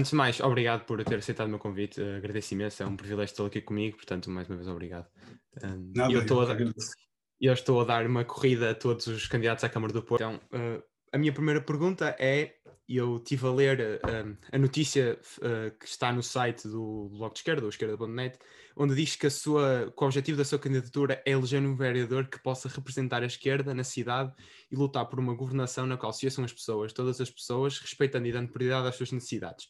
antes de mais, obrigado por ter aceitado o meu convite. Uh, agradeço imenso, é um privilégio estar aqui comigo, portanto, mais uma vez, obrigado. Um, Nada, eu, estou a dar, eu estou a dar uma corrida a todos os candidatos à Câmara do Porto. Então, uh, a minha primeira pergunta é: eu estive a ler uh, a notícia que está no site do Bloco de Esquerda, ou esquerda.net, onde diz que, a sua, que o objetivo da sua candidatura é eleger um vereador que possa representar a esquerda na cidade e lutar por uma governação na qual se as pessoas, todas as pessoas, respeitando e dando prioridade às suas necessidades.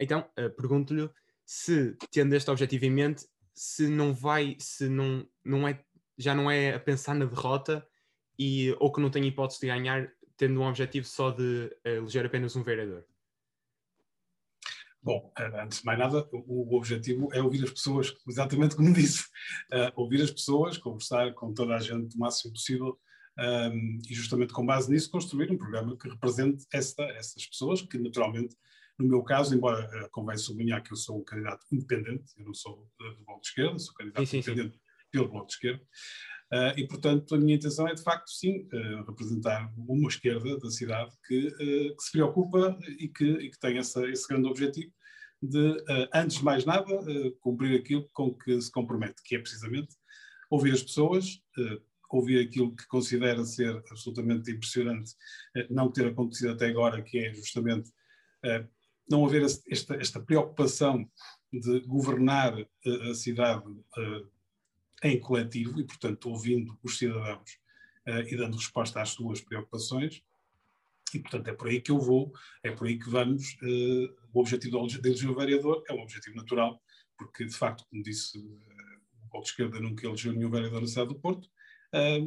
Então, uh, pergunto-lhe se, tendo este objetivo em mente, se não vai, se não, não é, já não é a pensar na derrota e, ou que não tem hipótese de ganhar tendo um objetivo só de eh, eleger apenas um vereador? Bom, eh, antes de mais nada, o, objetivo é ouvir as pessoas, exatamente como disse, uh, ouvir as pessoas, conversar com toda a gente o máximo possível um, ehm, e justamente com base nisso construir um programa que represente esta, essas pessoas, que naturalmente, no meu caso, embora uh, convém sublinhar que eu sou um candidato independente, eu não sou uh, do Bloco de Esquerda, sou candidato sim, independente sim. pelo Bloco de Esquerda, Uh, e, portanto, a minha intenção é, de facto, sim, uh, representar uma esquerda da cidade que, uh, que se preocupa e que, e que tem essa, esse grande objetivo de, antes de mais nada, cumprir aquilo com que se compromete, que é precisamente ouvir as pessoas, ouvir aquilo que considera ser absolutamente impressionante não ter acontecido até agora, que é justamente não haver esta, esta preocupação de governar a cidade em coletivo e, portanto, ouvindo os cidadãos uh, e dando resposta às suas preocupações. E, portanto, é por aí que eu vou, é por aí que vamos. O objetivo de eleger o vereador é um objetivo natural, porque, de facto, como disse, o Bloco de Esquerda nunca elegeu nenhum vereador na cidade do Porto,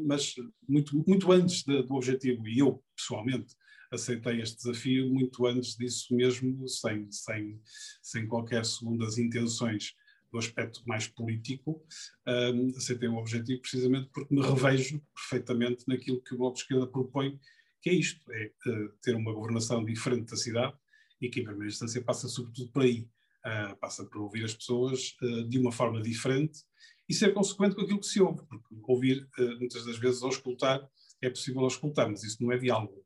mas muito, muito antes do objetivo, e eu, pessoalmente, aceitei este desafio muito antes disso mesmo, sem, sem, sem qualquer segundas intenções do aspecto mais político, um, aceitei o objetivo precisamente porque me revejo perfeitamente naquilo que o Bloco de Esquerda propõe, que é isto, é uh, ter uma governação diferente da cidade e que em primeira instância passa sobretudo por aí, uh, passa por ouvir as pessoas uh, de uma forma diferente e ser consequente com aquilo que se ouve, porque ouvir muitas das vezes ou escutar é possível escutar, mas isso não é diálogo.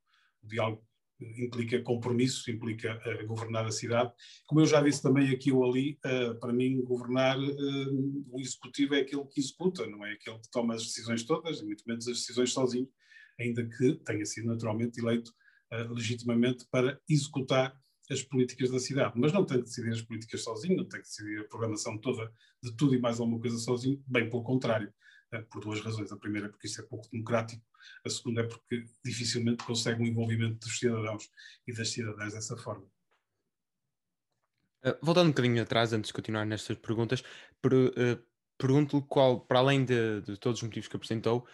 Diálogo implica compromisso, implica uh, governar a cidade. Como eu já disse também aqui ou ali, uh, para mim governar uh, o executivo é aquele que executa, não é aquele que toma as decisões todas, e muito menos as decisões sozinho, ainda que tenha sido naturalmente eleito legitimamente para executar as políticas da cidade. Mas não tem que decidir as políticas sozinho, não tem que decidir a programação toda de tudo e mais alguma coisa sozinho, bem pelo contrário, por duas razões. A primeira é porque isso é pouco democrático a segunda é porque dificilmente consegue um envolvimento dos cidadãos e das cidadãs dessa forma. Uh, voltando um bocadinho atrás, antes de continuar nestas perguntas, per, uh, pergunto-lhe qual, para além de, de, todos os motivos que apresentou,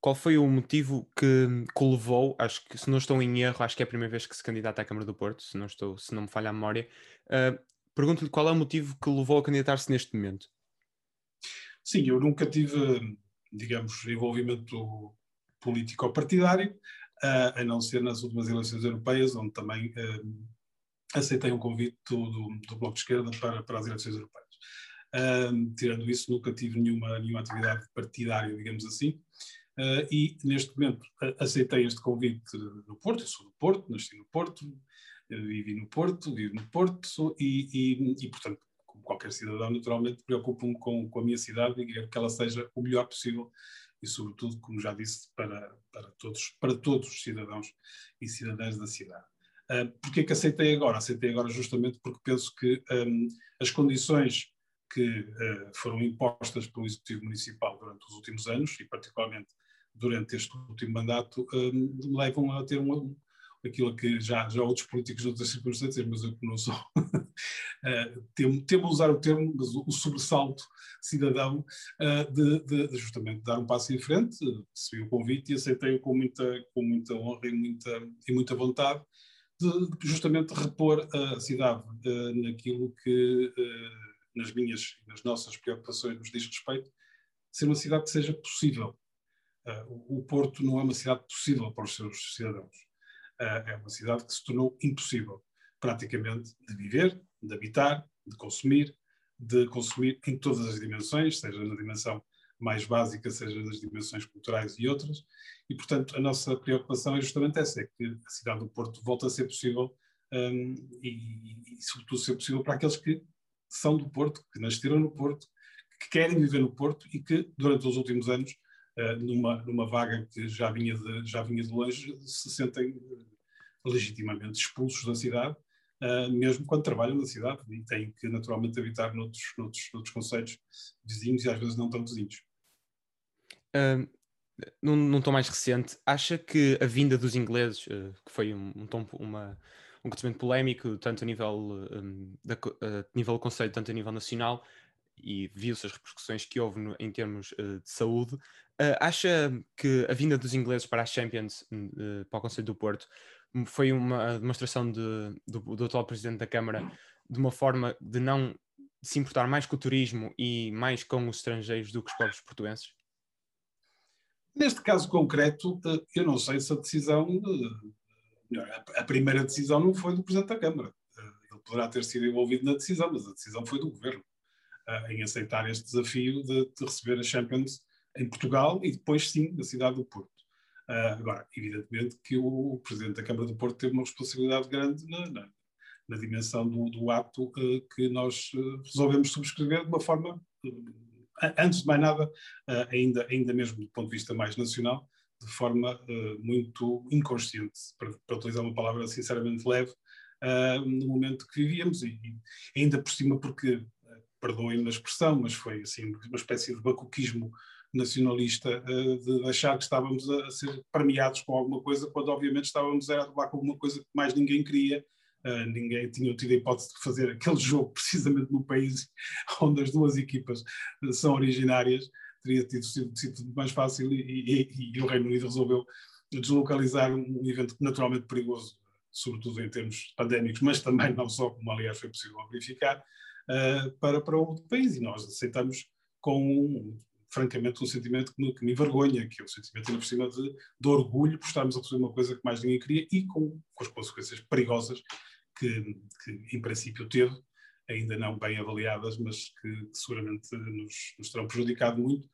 qual foi o motivo que, que o levou, acho que se não estou em erro, acho que é a primeira vez que se candidata à Câmara do Porto, se não, estou, se não me falha a memória, uh, pergunto-lhe qual é o motivo que o levou a candidatar-se neste momento. Sim, eu nunca tive, digamos, envolvimento político-partidário, uh, a não ser nas últimas eleições europeias, onde também uh, aceitei um convite do, do, Bloco de Esquerda para, para as eleições europeias. Uh, tirando isso, nunca tive nenhuma, nenhuma atividade partidária, digamos assim, uh, e neste momento aceitei este convite no Porto, eu sou do Porto, nasci no Porto, vivi no Porto, vivo no Porto, e, e, e portanto, como qualquer cidadão, naturalmente, preocupo-me com, com a minha cidade e quero que ela seja o melhor possível e, sobretudo, como já disse, para, para, todos, para todos os cidadãos e cidadãs da cidade. Uh, Porquê que aceitei agora? Aceitei agora justamente porque penso que um, as condições que uh, foram impostas pelo Executivo Municipal durante os últimos anos, e particularmente durante este último mandato, um, levam a ter uma, aquilo que já, já outros políticos de outras circunstâncias, mas eu que não sou, uh, temo, temo usar o termo, mas o, o sobressalto cidadão uh, de, de, de, justamente dar um passo em frente, recebi o convite e aceitei-o com muita, com muita honra e muita, e muita vontade de, justamente repor a cidade uh, naquilo que nas minhas e nas nossas preocupações nos diz respeito, ser uma cidade que seja possível. o Porto não é uma cidade possível para os seus cidadãos é uma cidade que se tornou impossível, praticamente, de viver, de habitar, de consumir, de consumir em todas as dimensões, seja na dimensão mais básica, seja nas dimensões culturais e outras, e portanto a nossa preocupação é justamente essa, é que a cidade do Porto volte a ser possível um, e, e, sobretudo, ser possível para aqueles que são do Porto, que nasceram no Porto, que querem viver no Porto e que, durante os últimos anos, numa, numa vaga que já vinha, de, já vinha de longe, se sentem uh, legitimamente expulsos da cidade, uh, mesmo quando trabalham na cidade e têm que, naturalmente, habitar noutros, noutros, noutros vizinhos e às vezes não tão vizinhos. Um, num, num tom mais recente, acha que a vinda dos ingleses, uh, que foi um, um tom, uma, um acontecimento polémico, tanto a nível, um, da, uh, nível do Conselho, tanto a nível nacional, e viu-se as repercussões que houve no, em termos uh, de saúde, acha que a vinda dos ingleses para a Champions, para o Conselho do Porto, foi uma demonstração de, do, do atual Presidente da Câmara de uma forma de não se importar mais com o turismo e mais com os estrangeiros do que os próprios portuenses? Neste caso concreto, eh, eu não sei se a decisão, a primeira decisão não foi do Presidente da Câmara. Ele poderá ter sido envolvido na decisão, mas a decisão foi do Governo, em aceitar este desafio de, de receber a Champions em Portugal e depois sim na cidade do Porto. Agora, evidentemente que o Presidente da Câmara do Porto teve uma responsabilidade grande na, na, na dimensão do, do ato que nós resolvemos subscrever de uma forma antes de mais nada, ainda, ainda mesmo do ponto de vista mais nacional, de forma uh, muito inconsciente, para, para, utilizar uma palavra sinceramente leve, uh, no momento que vivíamos, e, e ainda por cima porque, uh, perdoem-me a expressão, mas foi assim uma espécie de bacuquismo nacionalista de achar que estávamos a, ser premiados com alguma coisa, quando obviamente estávamos a atuar com alguma coisa que mais ninguém queria, Uh, ninguém tinha tido a hipótese de fazer aquele jogo precisamente no país onde as duas equipas uh, são originárias. Teria tido sido, sido mais fácil e, e, e, o Reino Unido resolveu deslocalizar um evento naturalmente perigoso, sobretudo em termos pandémicos, mas também não só, como aliás foi possível verificar, para, para outro país. E nós aceitamos com francamente, um sentimento que me, que me envergonha, que é o sentimento, ainda por cima, de, de orgulho por estarmos a fazer uma coisa que mais ninguém queria e com, com as consequências perigosas que, que, em princípio, teve, ainda não bem avaliadas, mas que, que seguramente nos, nos terão prejudicado muito,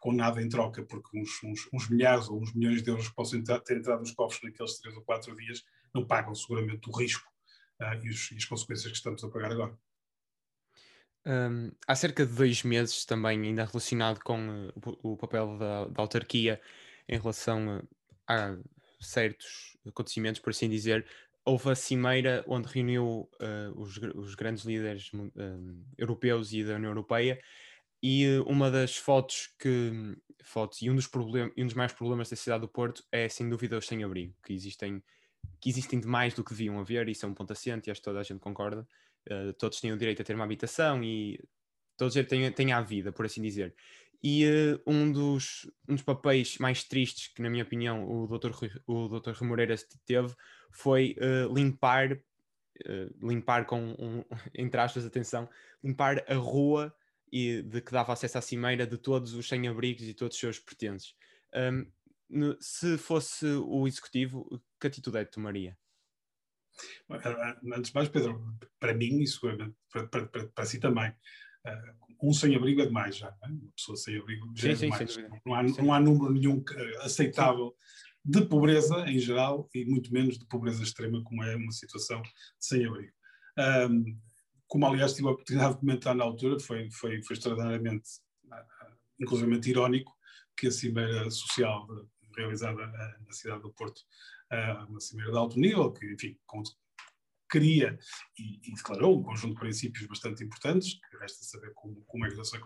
com nada em troca, porque uns, uns, uns, milhares ou uns milhões de euros que possam entrar, ter entrado nos cofres naqueles três ou quatro dias não pagam seguramente o risco uh, e, os, e, as consequências que estamos a pagar agora. Um, há cerca de dois meses, também ainda relacionado com uh, o, papel da, da, autarquia em relação uh, a certos acontecimentos, por assim dizer, houve a cimeira onde reuniu uh, os, os, grandes líderes uh, europeus e da União Europeia e uma das fotos que fotos e um dos problemas um dos mais problemas da cidade do Porto é sem dúvida os sem-abrigo que existem que existem demais do que deviam haver isso é um ponto assente e acho que toda a gente concorda todos têm o direito a ter uma habitação e todos têm, têm a vida por assim dizer e uh, um, dos, um dos papéis mais tristes que, na minha opinião, o Dr. o Dr. Remoreira teve foi uh, limpar, uh, limpar com, um, entre aspas, atenção, limpar a rua e de que dava acesso à cimeira de todos os sem-abrigos e todos os seus pertences. Um, no, se fosse o executivo, que atitude é que tomaria? Antes de mais, Pedro, para mim, isso para, para, para, para si também, Uh, um sem-abrigo é demais já, é? uma pessoa sem-abrigo já sim, é sim, demais. Não há, não há número nenhum aceitável de pobreza em geral e muito menos de pobreza extrema, como é uma situação sem-abrigo. Um, como aliás tive a oportunidade de comentar na altura, foi, foi, foi extraordinariamente, uh, inclusivamente irónico, que a Cimeira Social realizada na cidade do Porto, uma Cimeira de alto nível, que, enfim, queria e, e, declarou um conjunto de princípios bastante importantes, que resta saber como, como é que eles são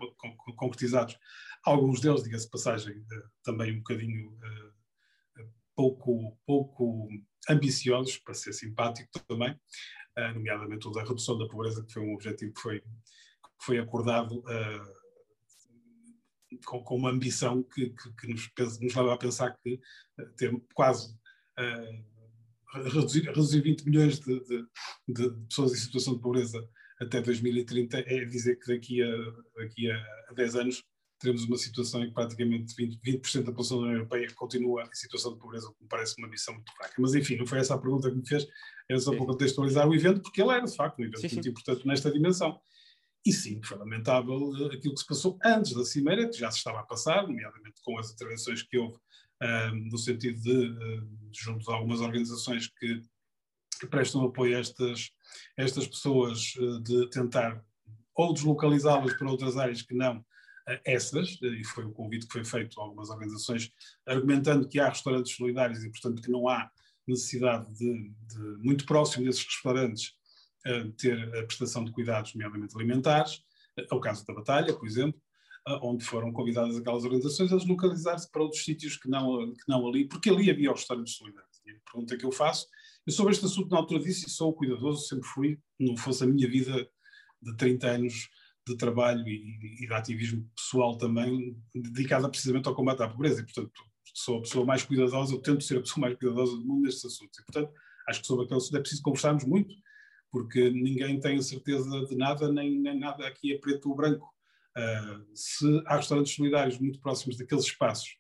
concretizados. Alguns deles, diga-se passagem, uh, também um bocadinho uh, pouco, pouco ambiciosos, para ser simpático também, uh, nomeadamente o da redução da pobreza, que foi um objetivo que foi, que foi acordado com, com, uma ambição que, que, que nos, nos, leva a pensar que ter quase reduzir, reduzir 20 milhões de, de, de, pessoas em situação de pobreza até 2030 é dizer que daqui a, daqui a 10 anos teremos uma situação em que praticamente 20%, 20 da população da União Europeia continua em situação de pobreza, o que me parece uma missão muito fraca. Mas enfim, não foi essa a pergunta que me fez, era só para contextualizar o evento, porque ele era de facto um evento sim, muito sim. importante nesta dimensão. E sim, foi lamentável eh, aquilo que se passou antes da Cimeira, que já se estava a passar, nomeadamente com as intervenções que houve no sentido de, junto de algumas organizações que que prestam apoio a estas, a estas pessoas de tentar ou deslocalizá-las para outras áreas que não essas, e foi o convite que foi feito a algumas organizações, argumentando que há restaurantes solidários e, portanto, que não há necessidade de, de muito próximo desses restaurantes, ter a prestação de cuidados, nomeadamente alimentares. É o caso da Batalha, por exemplo, onde foram convidadas aquelas organizações a deslocalizar-se para outros sítios que não, que não ali, porque ali havia os restaurantes solidários. E a pergunta que eu faço, eu sobre este assunto na altura disse e sou cuidadoso, sempre fui, não fosse a minha vida de 30 anos de trabalho e, e de ativismo pessoal também, dedicada precisamente ao combate à pobreza. E, portanto, sou a pessoa mais cuidadosa, eu tento ser a pessoa mais cuidadosa do mundo nestes assuntos. E, portanto, acho que sobre aquele assunto é preciso conversarmos muito, porque ninguém tem a certeza de nada, nem, nem nada aqui é preto ou branco. Uh, se há restaurantes solidários muito próximos daqueles espaços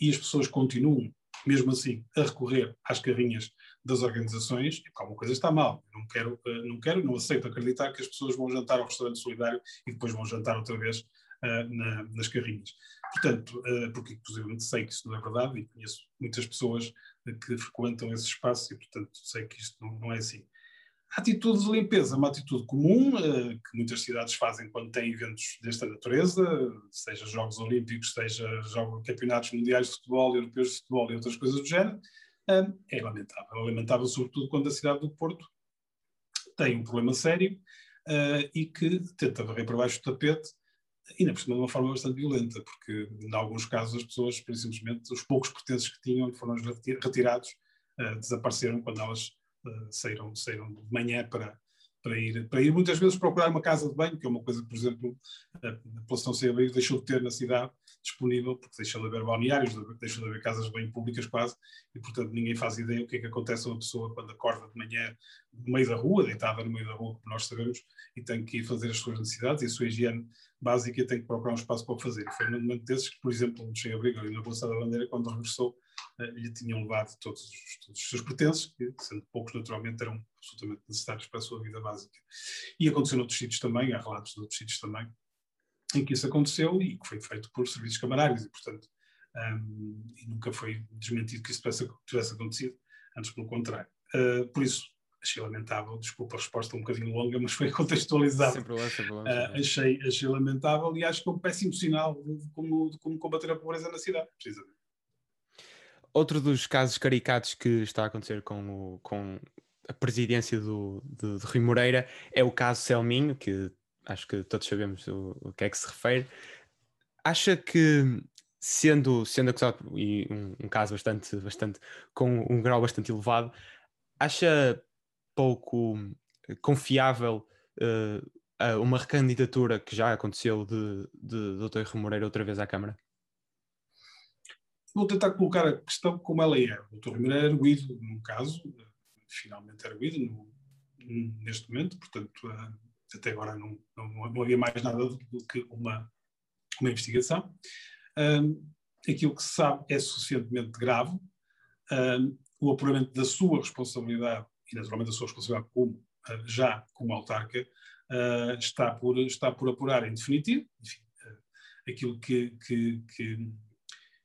e as pessoas continuam, mesmo assim, a recorrer às carrinhas das organizações, alguma coisa está mal. não quero, uh, não quero, não aceito acreditar que as pessoas vão jantar ao restaurante solidário e depois vão jantar outra vez uh, na, nas carrinhas. Portanto, porque inclusive sei que isso não é verdade e conheço muitas pessoas que frequentam esse espaço e, portanto, sei que isto não, não é assim. A atitude de limpeza uma atitude comum uh, que muitas cidades fazem quando têm eventos desta natureza, seja Jogos Olímpicos, seja jogos, campeonatos mundiais de futebol, europeus de futebol e outras coisas do género. Uh, é lamentável. É lamentável, sobretudo, quando a cidade do Porto tem um problema sério uh, e que tenta varrer para baixo do tapete ainda por cima de uma forma bastante violenta, porque em alguns casos as pessoas, simplesmente, os poucos pertences que tinham foram retirados, uh, desapareceram quando elas saíram, saíram de manhã para, para ir, para ir muitas vezes procurar uma casa de banho, que é uma coisa que, por exemplo, a população sem abrigo deixou de ter na cidade disponível, porque deixou de haver balneários, deixou de haver casas banho públicas quase, e portanto ninguém faz ideia o que é que acontece a uma pessoa quando acorda de manhã no meio da rua, deitada no meio da rua, como nós sabemos, e tem que ir fazer as suas necessidades e a sua higiene básica e tem que procurar um espaço para o fazer. Foi num momento desses que, por exemplo, no Sem Abrigo, ali na Bolsa da Bandeira, quando regressou, eh, lhe tinham levado todos os, todos os seus pertences, que, sendo poucos naturalmente, eram absolutamente necessários para a sua vida básica. E aconteceu noutros sítios também, há relatos de outros sítios também, em que isso aconteceu e que foi feito por serviços camarários e, portanto, um, e nunca foi desmentido que isso tivesse, tivesse acontecido, antes pelo contrário. Uh, por isso, achei lamentável, desculpa a resposta um bocadinho longa, mas foi contextualizada. Sempre bom, sempre bom, uh, achei, achei lamentável e acho que é um péssimo sinal de como, de como combater a pobreza na cidade, precisamente. Outro dos casos caricatos que está a acontecer com, o, com a presidência do, do, do Rui Moreira é o caso Selminho, que acho que todos sabemos o, o que é que se refere. Acha que sendo, sendo acusado, e um, um, caso bastante, bastante, com um grau bastante elevado, acha pouco confiável uh, uma recandidatura que já aconteceu de, de Dr. Rui Moreira outra vez à Câmara? Vou tentar colocar a questão como ela é. O Dr. Rui Moreira é arguído, num caso, finalmente é arguído no, neste momento, portanto, uh, até agora não, não, não, havia mais nada do, do que uma, uma investigação. Um, aquilo que se sabe é suficientemente grave. Um, o apuramento da sua responsabilidade e naturalmente a sua responsabilidade como, ah, já como autarca, uh, está, por, está por apurar em definitivo. Enfim, uh, aquilo que, que, que,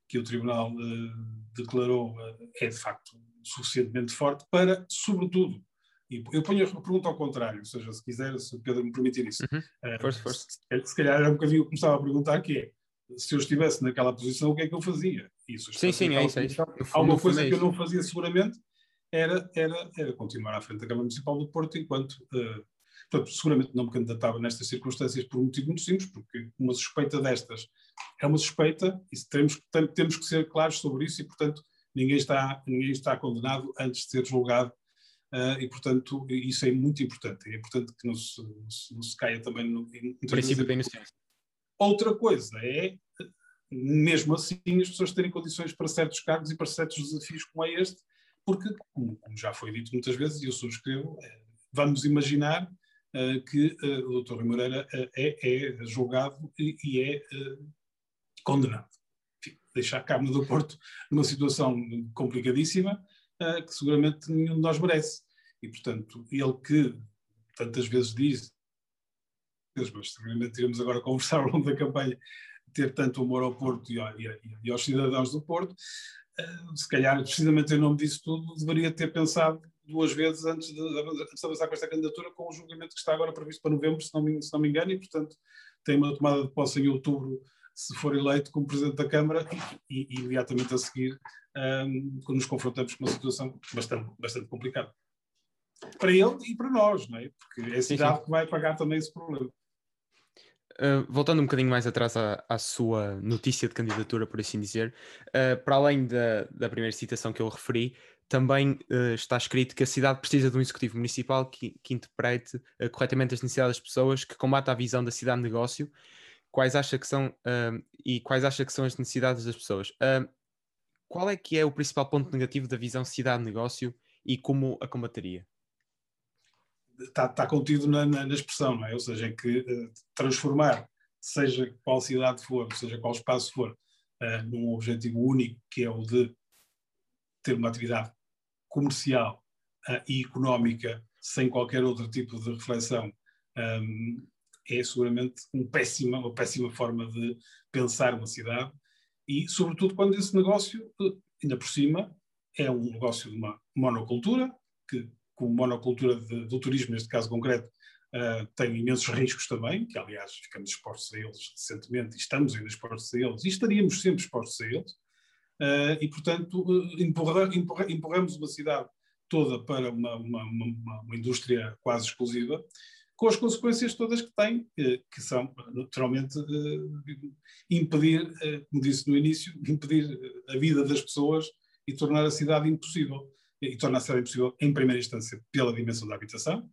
que, o Tribunal uh, declarou é de facto suficientemente forte para, sobretudo, e eu ponho a pergunta ao contrário, ou seja, se quiser, se Pedro me permitir isso. Uhum. Força, força. Se, se calhar era um bocadinho que começava a perguntar que é, se eu estivesse naquela posição, o que é que eu fazia? Isso, sim, sim, é isso, é isso. Há uma coisa é que eu não fazia seguramente, era, era, era continuar à frente da Câmara Municipal do Porto enquanto. Uh, portanto, seguramente não me candidatava nestas circunstâncias por um motivo muito simples, porque uma suspeita destas é uma suspeita e temos, temos que ser claros sobre isso e, portanto, ninguém está, ninguém está condenado antes de ser julgado uh, e, portanto, isso é muito importante. É importante que não se, não se, não se caia também no. princípio da inocência. Outra coisa é, mesmo assim, as pessoas terem condições para certos cargos e para certos desafios como é este, porque, como, como, já foi dito muitas vezes, e eu subscrevo, eh, vamos imaginar uh, que uh, o Dr. Rui Moreira é, é, julgado e, e é condenado. Enfim, deixar a Câmara do Porto numa situação complicadíssima que seguramente nenhum de nós merece. E, portanto, ele que tantas vezes diz, mas seguramente iremos agora conversar ao longo da campanha, ter tanto amor ao Porto e, e, e aos cidadãos do Porto, eh, se calhar, precisamente em nome disso tudo, deveria ter pensado duas vezes antes de, de avançar com esta candidatura, com o julgamento que está agora previsto para novembro, se não me, se não me engano, e portanto tem uma tomada de posse em outubro, se for eleito como Presidente da Câmara, e, e imediatamente a seguir um, quando nos confrontamos com uma situação bastante, bastante complicada. Para ele e para nós, não é? Porque é a cidade sim, sim. que vai pagar também esse problema. Uh, voltando um bocadinho mais atrás à, à, sua notícia de candidatura, por assim dizer, uh, para além da, da, primeira citação que eu referi, também uh, está escrito que a cidade precisa de um executivo municipal que, que interprete corretamente as necessidades das pessoas, que combata a visão da cidade-negócio, quais acha que são e quais acha que são as necessidades das pessoas. Qual é que é o principal ponto negativo da visão cidade-negócio e como a combateria? está, está contido na, na, na, expressão, não é? Ou seja, é que uh, transformar, seja qual cidade for, seja qual espaço for, uh, num objetivo único, que é o de ter uma atividade comercial uh, e económica sem qualquer outro tipo de reflexão, um, é seguramente um péssima, uma péssima forma de pensar uma cidade e, sobretudo, quando esse negócio, ainda por cima, é um negócio de uma monocultura, que como monocultura de, do turismo, neste caso concreto, uh, tem imensos riscos também, que aliás ficamos expostos a eles recentemente, e estamos ainda expostos a eles, e estaríamos sempre expostos a eles, uh, e portanto empurra, empurra, empurramos uma cidade toda para uma, uma, uma, uma, indústria quase exclusiva, com as consequências todas que tem, eh, que são, naturalmente, impedir, como disse no início, impedir a vida das pessoas e tornar a cidade impossível e torna a cidade impossível, em primeira instância, pela dimensão da habitação,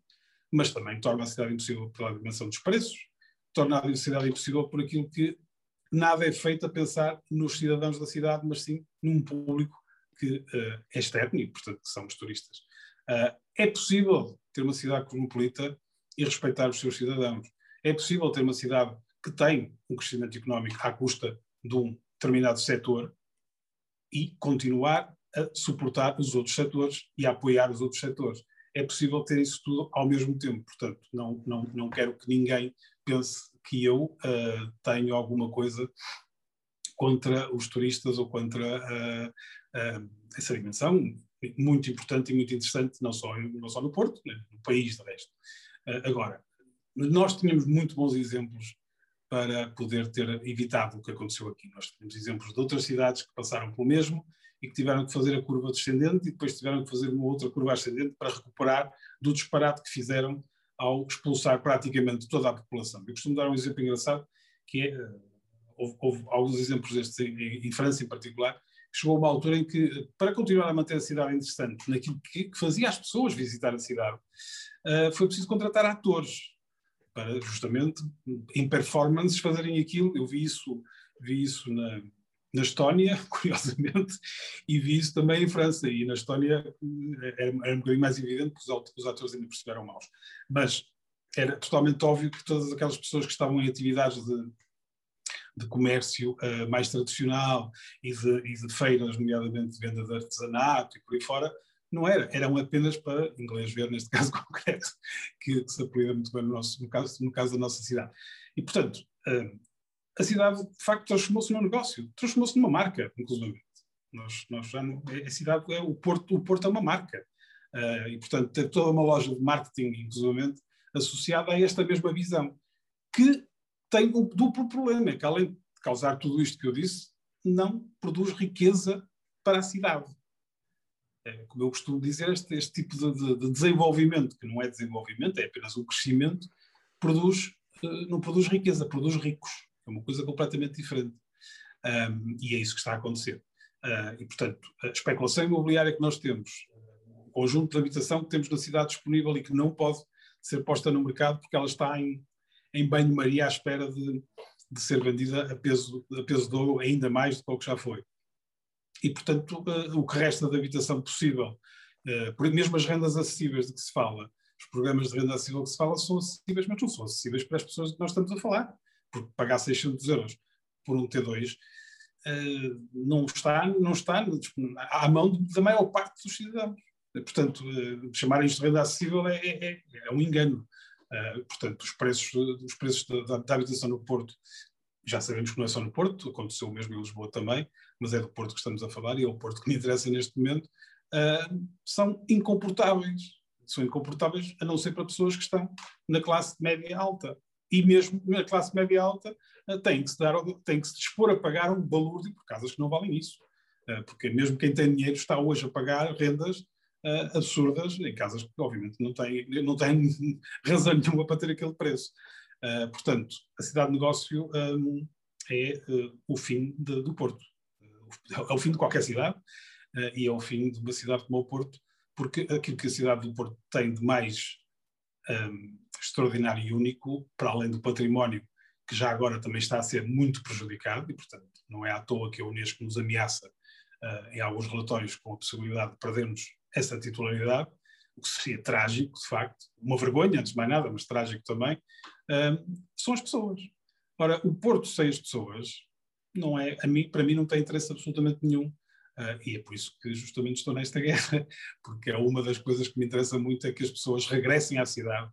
mas também torna a cidade impossível pela dimensão dos preços, torna a cidade impossível por aquilo que nada é feito a pensar nos cidadãos da cidade, mas sim num público que uh, é externo e, portanto, que são os turistas. Uh, é possível ter uma cidade cosmopolita e respeitar os seus cidadãos. É possível ter uma cidade que tem um crescimento económico à custa de um determinado setor e continuar a suportar os outros setores e a apoiar os outros setores. É possível ter isso tudo ao mesmo tempo, portanto, não, não, não quero que ninguém pense que eu uh, tenho alguma coisa contra os turistas ou contra uh, uh, essa dimensão muito importante e muito interessante, não só, não só no Porto, né, no país de resto. Agora, nós tínhamos muito bons exemplos para poder ter evitado o que aconteceu aqui. Nós temos exemplos de outras cidades que passaram pelo mesmo e que tiveram que fazer a curva descendente e depois tiveram que fazer uma outra curva ascendente para recuperar do disparate que fizeram ao expulsar praticamente toda a população. Eu costumo dar um exemplo engraçado, que é, eh, houve, houve alguns exemplos destes em, em, França em particular, chegou uma altura em que, para continuar a manter a cidade interessante, naquilo que, que fazia as pessoas visitar a cidade, uh, foi preciso contratar atores para justamente em performances fazerem aquilo. Eu vi isso, vi isso na, na Estónia, curiosamente, e vi isso também em França. E na Estónia eh, era, era um bocadinho mais evidente porque os atores ainda perceberam maus. Mas era totalmente óbvio que todas aquelas pessoas que estavam em atividades de, de comércio uh, mais tradicional e de, e de, feiras, nomeadamente de venda de artesanato e por aí fora, não era, eram apenas para inglês ver, neste caso concreto, que, que se apoia muito bem no, nosso, no, caso, no caso da nossa cidade. E, portanto, uh, a cidade de facto transformou-se num negócio, transformou-se numa marca, inclusive. Nós, nós já não, a cidade, é, o, Porto, o Porto é uma marca. Uh, e, portanto, tem toda uma loja de marketing, inclusive, associada a esta mesma visão, que tem um duplo problema, que além de causar tudo isto que eu disse, não produz riqueza para a cidade. É, como eu costumo dizer, este, este tipo de, de, de, desenvolvimento, que não é desenvolvimento, é apenas um crescimento, produz, uh, não produz riqueza, produz ricos. É uma coisa completamente diferente. Um, e é isso que está a acontecer. Uh, e, portanto, a especulação imobiliária que nós temos, o conjunto de habitação que temos na cidade disponível e que não pode ser posta no mercado porque ela está em, em banho-maria à espera de, de ser vendida a peso, a peso de ouro ainda mais do que o que já foi. E, portanto, uh, o que resta de habitação possível, por mesmo as rendas acessíveis de que se fala, os programas de renda acessível que se fala são acessíveis, mas não são acessíveis para as pessoas de que nós estamos a falar porque pagar 600 euros por um T2 uh, eh, não está, não está à mão da maior parte dos cidadãos. Portanto, chamarem isto de renda acessível é, é, é um engano. Uh, portanto, os preços, os preços da, da, habitação no Porto, já sabemos que não é só no Porto, aconteceu mesmo em Lisboa também, mas é do Porto que estamos a falar e é o Porto que me interessa neste momento. uh, são incomportáveis. São incomportáveis a não ser para pessoas que estão na classe média alta. E mesmo na classe média alta uh, tem que se dar, tem que se dispor a pagar um balúrdio por casas que não valem isso. Uh, porque mesmo quem tem dinheiro está hoje a pagar rendas uh, absurdas em casas que obviamente não têm, não têm razão nenhuma para ter aquele preço. Uh, portanto, a cidade de negócio um, é uh, o fim de, do Porto. é o fim de qualquer cidade e é o fim de uma cidade como o Porto, porque aquilo que a cidade do Porto tem de mais um, extraordinário e único, para além do património, que já agora também está a ser muito prejudicado, e portanto não é à toa que a Unesco nos ameaça em alguns relatórios com a possibilidade de perdermos essa titularidade, o que seria trágico, de facto, uma vergonha, antes de mais nada, mas trágico também, uh, são as pessoas. Ora, o Porto sem as pessoas, não é, mim, para mim não tem interesse absolutamente nenhum, uh, e é por isso que justamente estou nesta guerra, porque é uma das coisas que me interessa muito é que as pessoas regressem à cidade,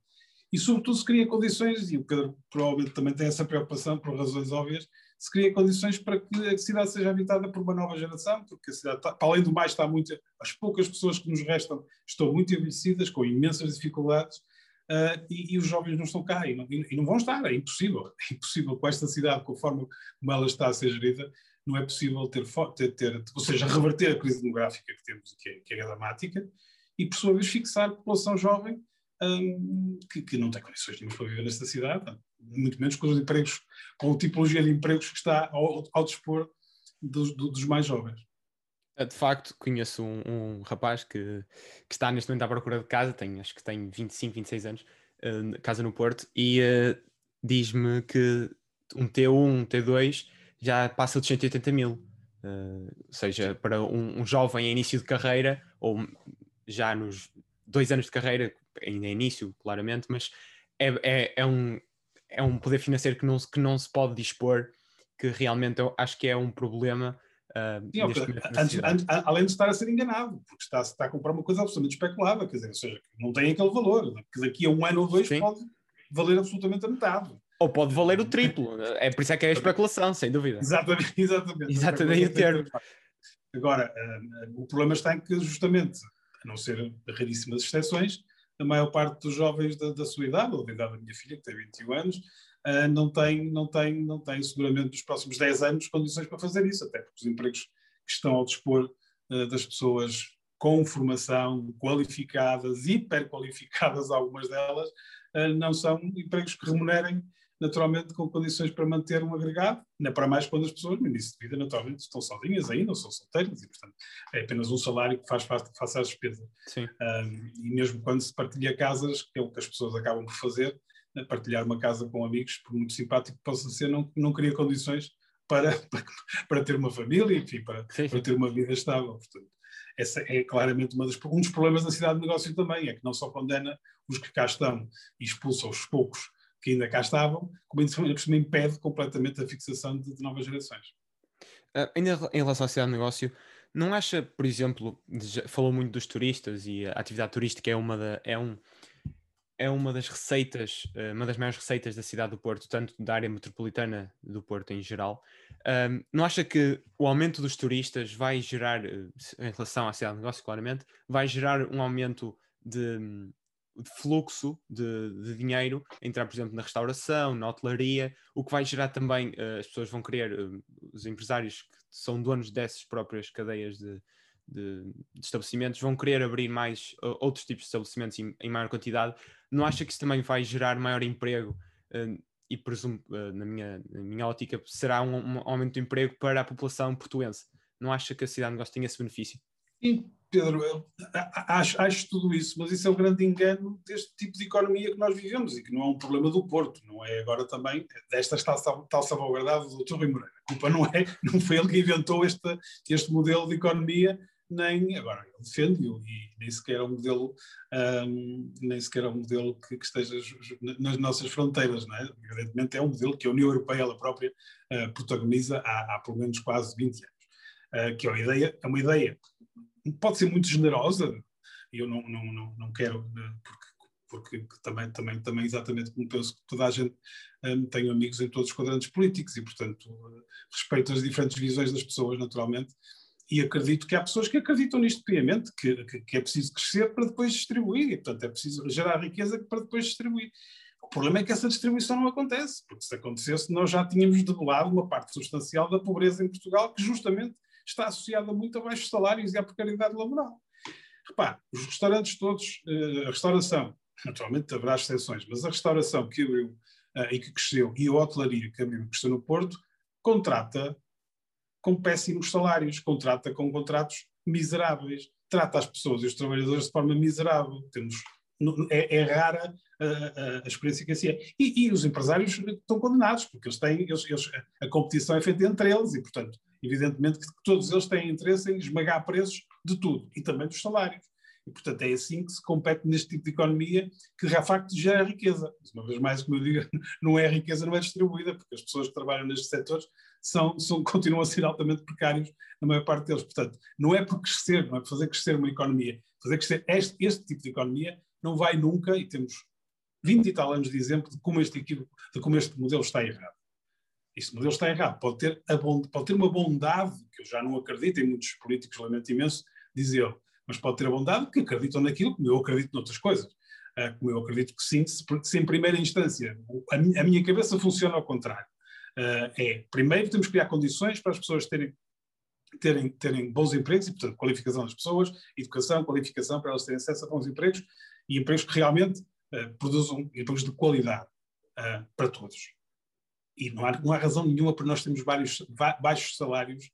e sobretudo se cria condições, e o Pedro provavelmente também tem essa preocupação por razões óbvias, se cria condições para que a cidade seja habitada por uma nova geração, porque a cidade, está, além do mais, está muito. As poucas pessoas que nos restam estão muito envelhecidas, com imensas dificuldades, uh, e, e, os jovens não estão cá e não, e não, vão estar, é impossível. É impossível com esta cidade, com a forma como ela está a ser gerida, não é possível ter, ter, ter ou seja, reverter a crise demográfica que temos, que é, que é dramática, e por sua vez fixar a população jovem um, que, que, não tem condições nenhuma para viver nesta cidade, muito menos com os empregos, com a tipologia de empregos que está ao, ao dispor dos, dos, mais jovens. Eh, de facto, conheço um, um, rapaz que, que está neste momento à procura de casa, tem, acho que tem 25, 26 anos, uh, casa no Porto, e uh, diz-me que um T1, um T2 já passa dos 180 mil. Uh, ou seja, para um, um jovem em início de carreira, ou já nos dois anos de carreira, ainda é início, claramente, mas é, é, é, um, é um poder financeiro que não, que não se pode dispor, que realmente eu acho que é um problema. Uh, Sim, antes, antes, além de estar a ser enganado, porque está, está a comprar uma coisa absolutamente especulada, quer dizer, ou seja, não tem aquele valor, que daqui a um ano ou dois Sim. pode valer absolutamente a metade. Ou pode valer o triplo, é por isso é que é a especulação, sem dúvida. Exatamente, exatamente. Exatamente o termo. Agora, uh, o problema está em que, justamente, a não ser raríssimas exceções, a maior parte dos jovens da, da sua idade, ou da idade da minha filha, que tem 21 anos, uh, não, tem, não, tem, não tem seguramente nos próximos 10 anos condições para fazer isso, até porque os empregos que estão ao dispor uh, das pessoas com formação, qualificadas, hiperqualificadas, algumas delas, uh, não são empregos que remunerem naturalmente com condições para manter um agregado, ainda para mais quando as pessoas no início de vida naturalmente estão sozinhas ainda, ou são solteiras e portanto é apenas um salário que faz face às despesas. Um, e mesmo quando se partilha casas, que é o que as pessoas acabam por fazer, né, partilhar uma casa com amigos, por muito simpático que possa ser, não, não cria condições para, para, para ter uma família, enfim, para, para ter uma vida estável. Portanto, essa é claramente das, um dos problemas da cidade de negócio também, é que não só condena os que cá estão e expulsa os poucos que ainda cá estavam, como cima impede completamente a fixação de, de novas gerações. Uh, ainda em relação à cidade de negócio, não acha, por exemplo, falou muito dos turistas e a atividade turística é uma, da, é um, é uma das receitas, ah, uma das maiores receitas da cidade do Porto, tanto da área metropolitana do Porto em geral. Um, não acha que o aumento dos turistas vai gerar, em relação à cidade de negócio, claramente, vai gerar um aumento de, de fluxo de, de, dinheiro entrar, por exemplo, na restauração, na hotelaria, o que vai gerar também, uh, as pessoas vão querer, uh, os empresários que são donos dessas próprias cadeias de, de, de estabelecimentos, vão querer abrir mais uh, outros tipos de estabelecimentos em, em, maior quantidade. Não acha que isso também vai gerar maior emprego? e presumo, na, minha, na minha ótica, será um, um aumento de emprego para a população portuense. Não acha que a cidade de negócio tem esse benefício? Sim, Pedro, acho, acho tudo isso, mas isso é o grande engano deste tipo de economia que nós vivemos e que não é um problema do Porto, não é agora também desta tal, tal salvaguardada do Dr. Moreira. A culpa não é, não foi ele que inventou este, este modelo de economia, nem agora ele defende-o e nem sequer é um modelo, um, nem sequer é um modelo que, que, esteja nas nossas fronteiras, não é? Evidentemente é um modelo que a União Europeia ela própria uh, protagoniza há, há pelo menos quase 20 anos. Uh, que é uma ideia, é uma ideia pode ser muito generosa, e eu não, não, não, não quero, né, porque, porque também, também, também, exatamente como penso que toda a gente um, tem amigos em todos os quadrantes políticos e, portanto, respeito as diferentes visões das pessoas, naturalmente, e acredito que há pessoas que acreditam nisto piamente, que, que, que, é preciso crescer para depois distribuir, e portanto é preciso gerar riqueza para depois distribuir. O problema é que essa distribuição não acontece, porque se acontecesse, nós já tínhamos debelado uma parte substancial da pobreza em Portugal, que justamente está associada muito a baixos salários e à precariedade laboral. Repare, os restaurantes todos, eh, a restauração, naturalmente haverá exceções, mas a restauração que abriu uh, e que cresceu e a hotelaria que abriu e cresceu no Porto, contrata com péssimos salários, contrata com contratos miseráveis, trata as pessoas e os trabalhadores de forma miserável. Temos, é, é rara a, a, a, experiência que assim é. E, e, os empresários estão condenados, porque eles têm, eles, eles, a competição é feita entre eles e, portanto, evidentemente que todos eles têm interesse em esmagar preços de tudo e também dos salários. E, portanto, é assim que se compete neste tipo de economia que, de facto, gera riqueza. Mas, uma vez mais, como eu digo, não é riqueza, não é distribuída, porque as pessoas que trabalham nestes setores são, são, continuam a ser altamente precários, na maior parte deles. Portanto, não é por crescer, não é por fazer crescer uma economia. Fazer crescer este, este tipo de economia não vai nunca, e temos 20 e tal anos de exemplo de como este, de como este modelo está errado. Este modelo está errado. Pode ter, bond, pode ter uma bondade, que eu já não acredito, em muitos políticos, lamento imenso, dizer mas pode ter a bondade que acreditam naquilo, como eu acredito noutras coisas. Uh, como eu acredito que sim, se, se em primeira instância a, a, minha cabeça funciona ao contrário. Uh, é, primeiro temos que criar condições para as pessoas terem, terem, terem bons empregos, e portanto qualificação das pessoas, educação, qualificação para elas terem acesso a bons empregos, e empregos que realmente uh, produzam empregos de qualidade para todos. E não há, não há razão nenhuma para nós termos vários, baixos salários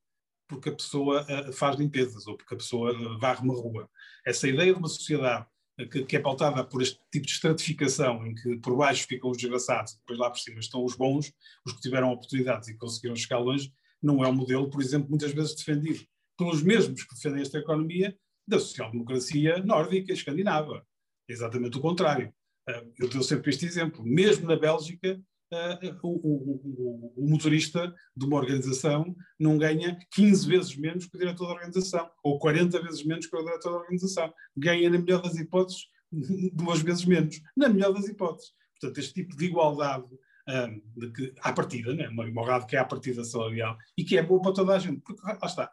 porque a pessoa uh, faz limpezas ou porque a pessoa uh, varre uma rua. Essa ideia de uma sociedade uh, que, que, é pautada por este tipo de estratificação, em que por baixo ficam os desgraçados, depois lá por cima estão os bons, os que tiveram oportunidades e conseguiram chegar longe, não é um modelo, por exemplo, muitas vezes defendido pelos mesmos que defendem esta economia da social-democracia nórdica e escandinava. É exatamente o contrário. Eu dou sempre este exemplo. Mesmo na Bélgica, uh, o, o, o, motorista de uma organização não ganha 15 vezes menos que o diretor da organização, ou 40 vezes menos que o diretor da organização. Ganha, na melhor das hipóteses, duas vezes menos. Na melhor das hipóteses. Portanto, este tipo de igualdade um, de que, à partida, né, uma igualdade que é à partida salarial e que é boa para toda a gente. Porque lá está.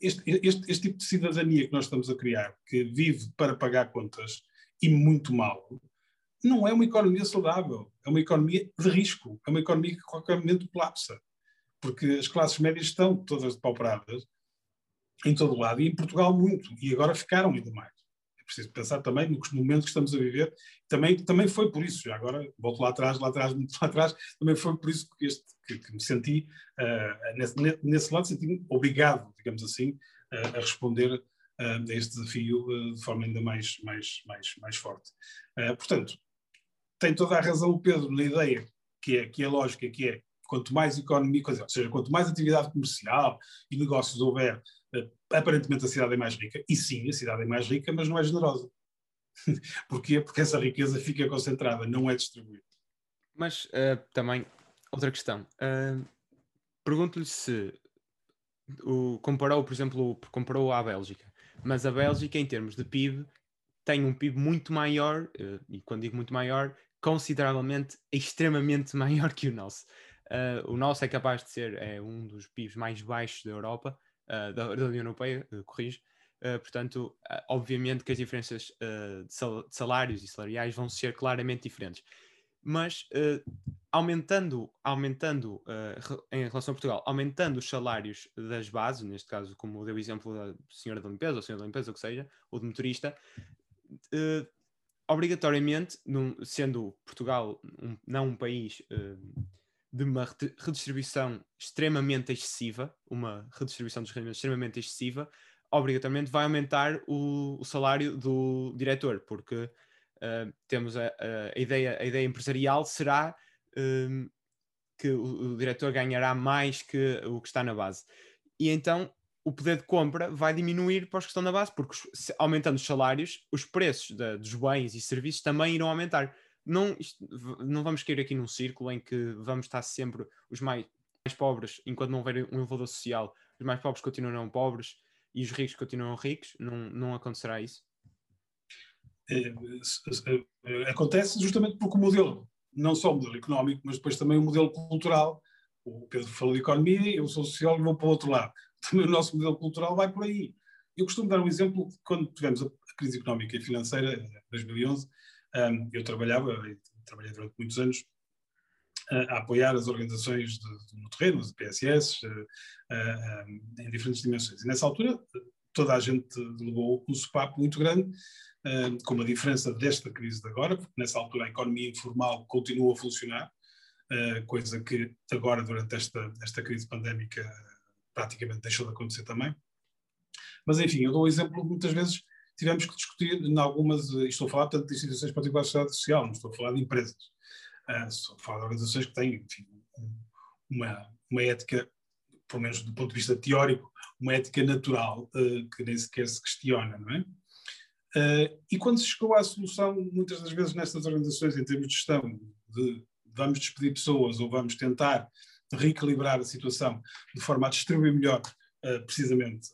Este, este, este tipo de cidadania que nós estamos a criar, que vive para pagar contas e muito mal, não é uma economia saudável, é uma economia de risco, é uma economia que a qualquer momento colapsa, porque as classes médias estão todas depauperadas em todo lado, e em Portugal muito, e agora ficaram ainda mais. É preciso pensar também no momento que estamos a viver, também, também foi por isso, já agora volto lá atrás, lá atrás, muito lá atrás, também foi por isso que, este, que, que me senti, uh, nesse, nesse lado, senti-me obrigado, digamos assim, uh, a responder a este desafio de forma ainda mais, mais, mais, mais forte. portanto, tem toda a razão o Pedro na ideia, que é, que é lógica, que é quanto mais economia, ou seja, quanto mais atividade comercial e negócios houver, eh, aparentemente a cidade é mais rica. E sim, a cidade é mais rica, mas não é generosa. Porquê? Porque essa riqueza fica concentrada, não é distribuída. Mas uh, também, outra questão. Uh, Pergunto-lhe se o, comparou, por exemplo, comparou à Bélgica, mas a Bélgica, em termos de PIB, tem um PIB muito maior, uh, e quando digo muito maior, consideravelmente, extremamente maior que o nosso. Uh, o nosso é capaz de ser é, um dos PIBs mais baixos da Europa, uh, da, da, União Europeia, uh, corrijo. portanto, obviamente que as diferenças de, sal de, salários e salariais vão ser claramente diferentes. Mas aumentando, aumentando em relação a Portugal, aumentando os salários das bases, neste caso, como deu o exemplo da senhora da limpeza, ou senhor da limpeza, o que seja, ou de motorista, obrigatoriamente, num, sendo Portugal um, não um país uh, de uma redistribuição extremamente excessiva, uma redistribuição dos rendimentos extremamente excessiva, obrigatoriamente vai aumentar o, o salário do diretor, porque uh, temos a, a, ideia, a ideia empresarial será um, que o, o diretor ganhará mais que o que está na base. E então o poder de compra vai diminuir para os que estão na base, porque aumentando os salários, os preços de, dos bens e serviços também irão aumentar. Não, isto, não vamos cair aqui num círculo em que vamos estar sempre os mais, mais pobres, enquanto não houver um elevador social, os mais pobres continuarão pobres e os ricos continuarão ricos. Não, não acontecerá isso? É, é, acontece justamente porque o modelo, não só o modelo económico, mas depois também o modelo cultural. O Pedro falou de economia, eu sou sociólogo, vou para o outro lado também o nosso modelo cultural vai por aí. Eu costumo dar um exemplo, quando tivemos a crise económica e financeira, em 2011, um, eu trabalhava, trabalhei durante muitos anos, a apoiar as organizações de, no terreno, as PSS, uh, um, em diferentes dimensões. E nessa altura, toda a gente levou um sopapo muito grande, com uma diferença desta crise de agora, porque nessa altura a economia informal continua a funcionar, coisa que agora, durante esta, esta crise pandémica, praticamente deixou de acontecer também. Mas, enfim, eu dou o exemplo, muitas vezes tivemos que discutir em algumas, estou a falar tanto de instituições particulares de sociedade social, não estou a falar de empresas, uh, estou a falar de organizações que têm, enfim, uma, uma ética, pelo menos do ponto de vista teórico, uma ética natural uh, que nem sequer se questiona, não é? Uh, e quando se chegou à solução, muitas das vezes nestas organizações, em termos de gestão, de vamos despedir pessoas ou vamos tentar reequilibrar a situação de forma a distribuir melhor, uh, precisamente,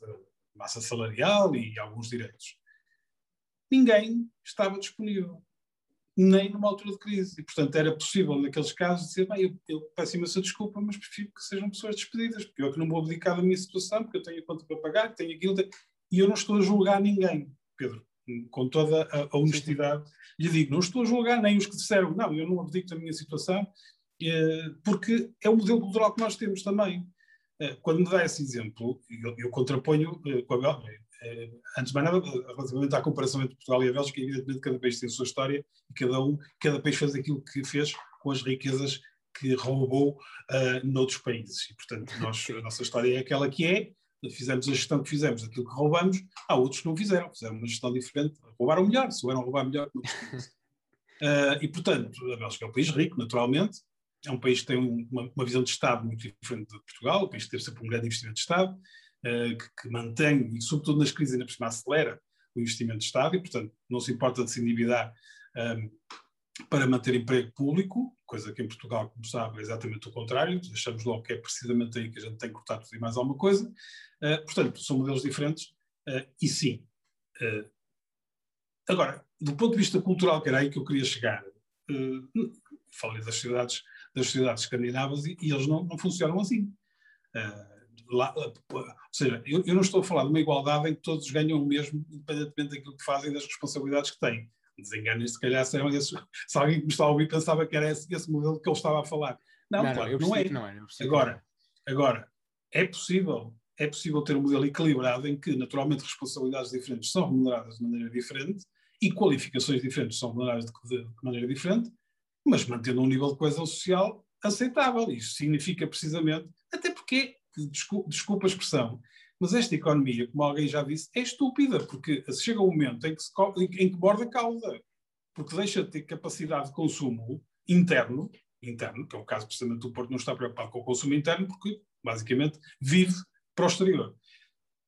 massa salarial e alguns direitos, ninguém estava disponível nem numa altura de crise. E, portanto, era possível, naqueles casos, dizer: bem, eu, eu peço imensa desculpa, mas prefiro que sejam pessoas despedidas, porque eu é que não vou abdicar da minha situação, porque eu tenho a conta para pagar, tenho aquilo. E eu não estou a julgar ninguém, Pedro, com toda a, a honestidade. Lhe digo: não estou a julgar nem os que disseram, não, eu não abdico da minha situação, eh, porque é o modelo cultural que nós temos também. Eh, quando me dá esse exemplo, eu, eu contraponho eh, com a Bélgica, eh, antes de mais nada, relativamente à comparação entre Portugal e a Bélgica, evidentemente cada país tem a sua história e cada um, cada país fez aquilo que fez com as riquezas que roubou uh, noutros países. E, portanto, nós, a nossa história é aquela que é, fizemos a gestão que fizemos daquilo que roubamos, há outros que não fizeram, fizeram uma gestão diferente, roubaram melhor, souberam roubar melhor uh, E, portanto, a Bélgica é um país rico, naturalmente, é um país que tem uma, uma visão de Estado muito diferente de Portugal, o país que teve sempre um grande investimento de Estado, uh, que, que, mantém, e sobretudo nas crises ainda por cima acelera o investimento de Estado e, portanto, não se importa de se endividar um, ehm, para manter emprego público, coisa que em Portugal, como sabe, é exatamente o contrário, achamos logo que é precisamente aí que a gente tem que cortar tudo e mais alguma coisa. Uh, portanto, são modelos diferentes uh, e sim. Agora, do ponto de vista cultural, que era aí que eu queria chegar, falei das sociedades, das sociedades escandinavas e, e eles não, não funcionam assim. Uh, lá, ou seja, eu, eu, não estou a falar de uma igualdade em que todos ganham o mesmo, independentemente daquilo que fazem e das responsabilidades que têm. Desenganem se calhar se, esse, se alguém que me está a ouvir pensava que era esse, esse modelo que ele estava a falar. Não, não, claro, não, não é. Não é agora, agora, é possível, é possível ter um modelo equilibrado em que, naturalmente, responsabilidades diferentes são remuneradas de maneira diferente e qualificações diferentes são remuneradas de, de, de maneira diferente, mas mantendo um nível de coesão social aceitável. Isso significa precisamente, até porque desculpa, desculpa a expressão, mas esta economia, como alguém já disse, é estúpida, porque chega um momento em que, se, em que borda a cauda, porque deixa de ter capacidade de consumo interno, interno, que é o caso precisamente do Porto não está preocupado com o consumo interno, porque basicamente vive para o exterior.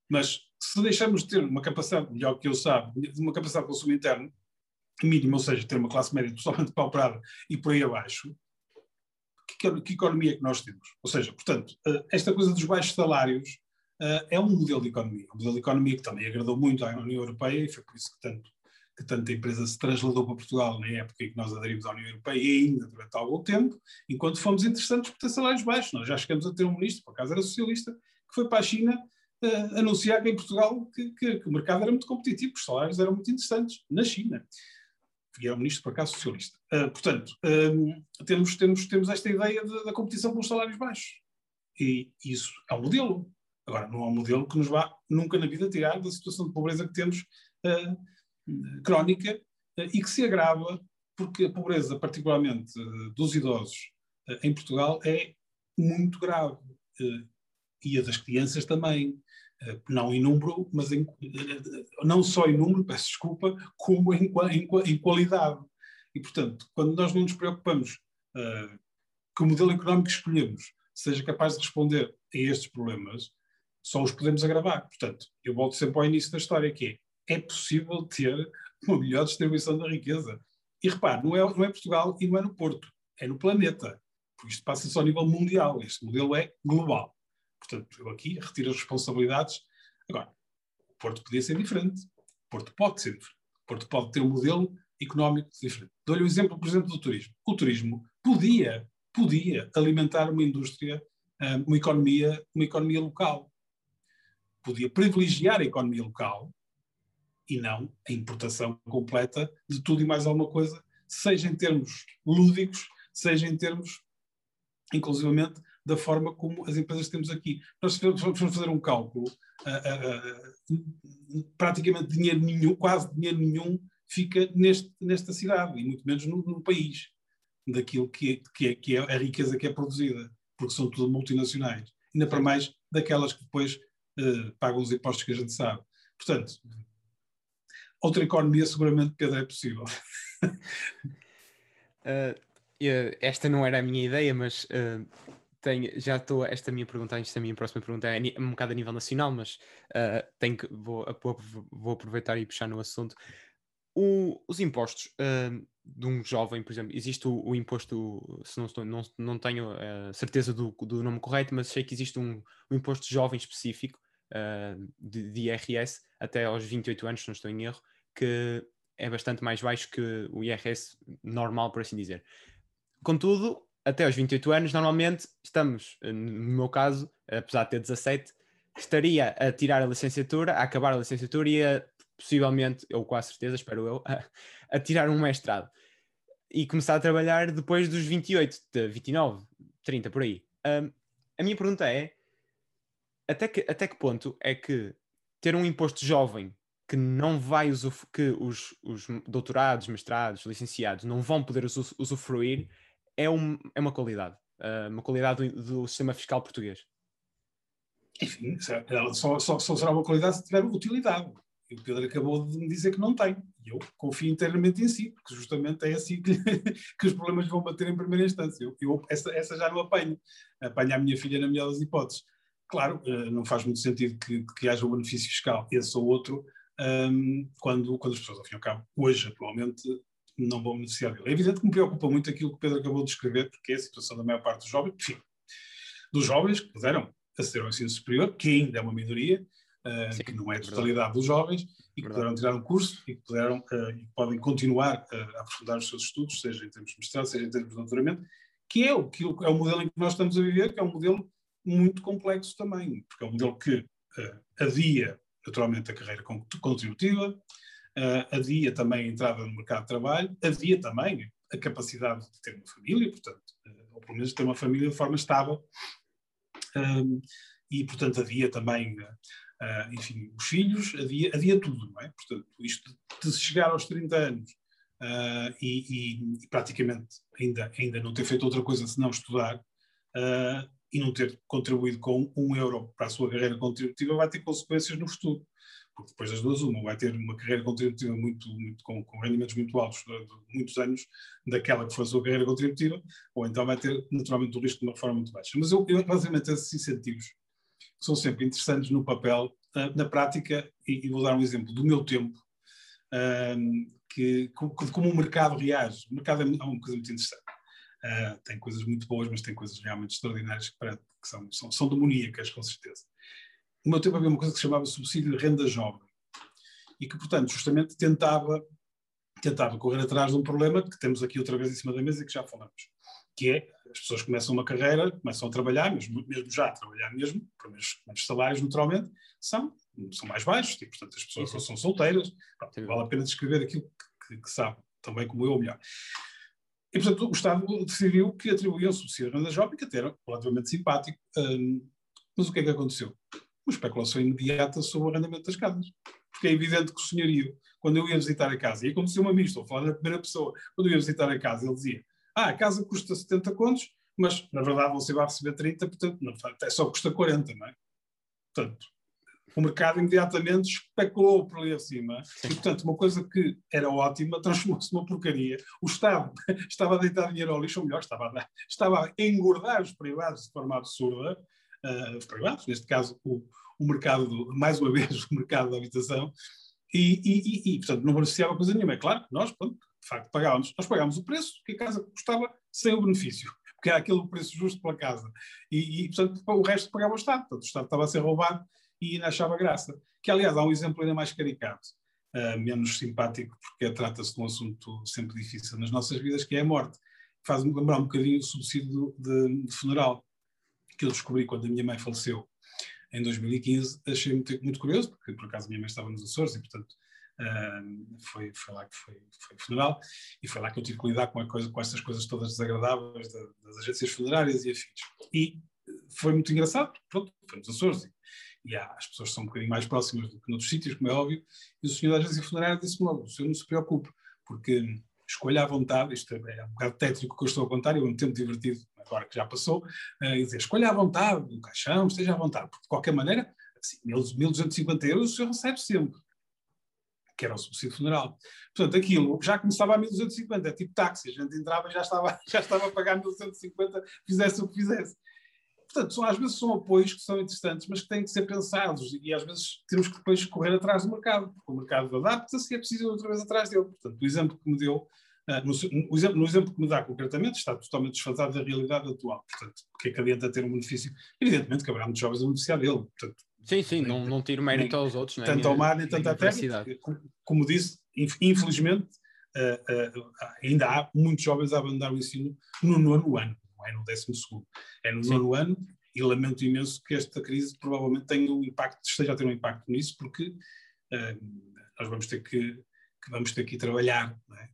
Mas se deixamos de ter uma capacidade, melhor que eu sabe, uma capacidade de consumo interno mínima, ou seja, ter uma classe média totalmente pauperada e por aí abaixo, que, que economia é que nós temos? Ou seja, portanto, eh, esta coisa dos baixos salários uh, é um modelo de economia, um modelo de economia que também agradou muito à União Europeia e foi por isso que tanto que tanta empresa se trasladou para Portugal na época em que nós aderimos à União Europeia e ainda durante algum tempo, enquanto fomos interessantes por ter salários baixos. Nós já chegamos a ter um ministro, por acaso era socialista, que foi para a China uh, anunciar que em Portugal que, que, que, o mercado era muito competitivo, os salários eram muito interessantes na China e era um ministro, por acaso, socialista. Uh, portanto, um, temos, temos, temos esta ideia de, da competição pelos salários baixos. E isso é um modelo. Agora, não é um modelo que nos vá nunca na vida tirar da situação de pobreza que temos uh, crónica uh, e que se agrava porque a pobreza, particularmente dos idosos em Portugal, é muito grave. e a das crianças também. Eh, não em número, mas em, eh, não só em número, peço desculpa, como em, em, em qualidade. E, portanto, quando nós não nos preocupamos uh, que o modelo económico que escolhemos seja capaz de responder a estes problemas, só os podemos agravar. Portanto, eu volto sempre ao início da história, que é, é possível ter uma melhor distribuição da riqueza. E repare, não é, não é Portugal e não é no Porto, é no planeta. Porque isto passa-se ao nível mundial, este modelo é global. Portanto, eu aqui retiro as responsabilidades. Agora, o Porto podia ser diferente. O Porto pode ser diferente. O Porto pode ter um modelo económico diferente. Dou-lhe um exemplo, por exemplo, do turismo. O turismo podia, podia alimentar uma indústria, ah, uma economia, uma economia local. podia privilegiar a economia local e não a importação completa de tudo e mais alguma coisa, seja em termos lúdicos, seja em termos, inclusivamente, da forma como as empresas temos aqui. Nós vamos fazer um cálculo, uh, uh, uh, praticamente dinheiro nenhum, quase dinheiro nenhum, fica neste, nesta cidade, e muito menos no, no país, daquilo que que, é, que é a riqueza que é produzida, porque são tudo multinacionais. Ainda para mais daquelas que depois pagam os impostos que a gente sabe. Portanto, outra economia seguramente, Pedro, é possível. Uh, esta não era a minha ideia, mas uh, tenho, já estou. Esta minha pergunta, esta minha próxima pergunta é um bocado a nível nacional, mas uh, tenho que, vou, vou, aproveitar e puxar no assunto. O, os impostos uh, de um jovem, por exemplo, existe o, o imposto, se não, estou, não, não tenho uh, certeza do, do nome correto, mas sei que existe um, um imposto jovem específico de, de IRS até aos 28 anos, se não estou em erro, que é bastante mais baixo que o IRS normal, por assim dizer. Contudo, até aos 28 anos, normalmente estamos, no meu caso, apesar de ter 17, estaria a tirar a licenciatura, a acabar a licenciatura e a, possivelmente, ou com a certeza, espero eu, a, a, tirar um mestrado. E começar a trabalhar depois dos 28, de 29, 30, por aí. Um, a minha pergunta é, até que, até que ponto é que ter um imposto jovem que não vai que os, os doutorados, mestrados, licenciados não vão poder usufruir é, um, é uma qualidade, uh, uma qualidade do, do, sistema fiscal português. Enfim, ela só, só, só será uma qualidade se tiver utilidade. E o Pedro acabou de me dizer que não tem. E eu confio inteiramente em si, porque justamente é assim que, que os problemas vão bater em primeira instância. Eu, eu, essa, essa já não apanho. Apanho a minha filha na melhor das hipóteses. Claro, uh, não faz muito sentido que, que haja um benefício fiscal, esse ou outro, um, quando, quando as pessoas, ao fim e ao cabo, hoje, atualmente, não vão beneficiar dele. É evidente que me preocupa muito aquilo que o Pedro acabou de descrever, porque é a situação da maior parte dos jovens, enfim, dos jovens que puderam aceder ao ensino superior, que ainda é uma minoria, uh, Sim, que não é a totalidade dos jovens, e que verdade. puderam tirar um curso e que puderam, uh, e podem continuar a aprofundar os seus estudos, seja em termos de mestrado, seja em termos de doutoramento, que é o, que é o modelo em que nós estamos a viver, que é um modelo muito complexo também, porque é um modelo que uh, havia naturalmente a carreira contributiva, uh, havia também a entrada no mercado de trabalho, havia também a capacidade de ter uma família, portanto, uh, ou pelo menos ter uma família de forma estável, um, e portanto havia também, uh, enfim, os filhos, havia, havia tudo, não é? Portanto, isto de, chegar aos 30 anos e, e, e, praticamente ainda, ainda não ter feito outra coisa senão estudar, e não ter contribuído com um euro para a sua carreira contributiva vai ter consequências no futuro. Porque depois das duas, uma vai ter uma carreira contributiva muito, muito com, com, rendimentos muito altos durante muitos anos daquela que foi a sua carreira contributiva, ou então vai ter naturalmente o risco de uma forma muito baixa. Mas eu, eu basicamente, esses incentivos são sempre interessantes no papel, uh, na prática, e, e, vou dar um exemplo do meu tempo, uh, que, como, o mercado reage. O mercado é uma coisa muito interessante. Uh, tem coisas muito boas, mas tem coisas realmente extraordinárias que, que são, são, são demoníacas, com certeza. No meu tempo havia uma coisa que se chamava subsídio de renda jovem e que, portanto, justamente tentava, tentava correr atrás de um problema que temos aqui outra vez em cima da mesa e que já falamos, que é as pessoas começam uma carreira, começam a trabalhar, mesmo, mesmo já a trabalhar mesmo, por menos, menos salários naturalmente, são, são mais baixos, e portanto as pessoas são solteiras, vale a pena descrever aquilo que, que, que sabe, também como eu ou melhor. E, portanto, o Estado decidiu que atribuía o subsídio à renda jovem, que até era relativamente simpático. Um, mas o que é que aconteceu? Uma especulação imediata sobre o arrendamento das casas. Porque é evidente que o senhorio, quando eu ia visitar a casa, e aconteceu-me a mim, estou a falar na primeira pessoa, quando eu ia visitar a casa, ele dizia: Ah, a casa custa 70 contos, mas na verdade você vai receber 30, portanto, não, até só custa 40, não é? Portanto, o mercado imediatamente especulou por ali acima. E, portanto, uma coisa que era ótima transformou-se numa porcaria. O Estado estava a deitar dinheiro ao lixo, ou melhor, estava a, dar, estava a engordar os privados de forma absurda, uh, os privados, neste caso o, o mercado, do, mais uma vez, o mercado da habitação, e, e, e, e portanto, não beneficiava coisa nenhuma. É claro que nós, pronto, de facto, pagávamos. Nós pagámos o preço que a casa custava sem o benefício, porque era aquele preço justo pela casa. E, e portanto, o resto pagava o Estado. Portanto, o Estado estava a ser roubado e ainda achava graça. Que, aliás, há um exemplo ainda mais caricato, uh, menos simpático, porque trata-se de um assunto sempre difícil nas nossas vidas, que é a morte. Faz-me lembrar um bocadinho o subsídio de, de, funeral, que eu descobri quando a minha mãe faleceu. em 2015, achei muito, muito curioso, porque por acaso minha mãe estava nos Açores e, portanto, uh, foi, foi lá que foi, foi o funeral e foi lá que eu tive que lidar com, a coisa, com estas coisas todas desagradáveis da, das agências funerárias e afins. E foi muito engraçado, pronto, foi nos Açores e, e há, as pessoas são um bocadinho mais próximas do que noutros sítios, como é óbvio, e o senhor da agência funerária disse-me logo, o senhor não se preocupe, porque escolha à vontade, isto é um bocado tétrico que eu estou a contar, e é um tempo divertido, agora que já passou, uh, e dizer, escolha à vontade, o caixão, esteja à vontade, porque de qualquer maneira, assim, 1.250 euros o senhor recebe sempre, que era o subsídio funeral. Portanto, aquilo já começava a 1.250, é tipo táxi, a gente entrava e já estava, já estava a pagar 1.250, fizesse o que fizesse. Portanto, são, às vezes são apoios que são interessantes, mas que têm que ser pensados e às vezes temos que depois correr atrás do mercado, porque o mercado adapta-se e é preciso ir outra vez atrás dele. Portanto, o exemplo que me deu, no, no, exemplo, no, exemplo, que me dá concretamente, está totalmente desfasado da realidade atual. Portanto, o que é que adianta ter um benefício? Evidentemente que haverá muitos jovens a beneficiar dele. Portanto, sim, sim, nem, não, não tiro mérito aos outros. Tanto ao mar, nem tanto à terra. Como disse, infelizmente, uh, uh, ainda há muitos jovens a abandonar o ensino no nono ano não é no décimo segundo, é no nono ano, e lamento imenso que esta crise provavelmente tenha um impacto, esteja a ter um impacto nisso, porque uh, nós vamos ter que, que, vamos ter que trabalhar, é?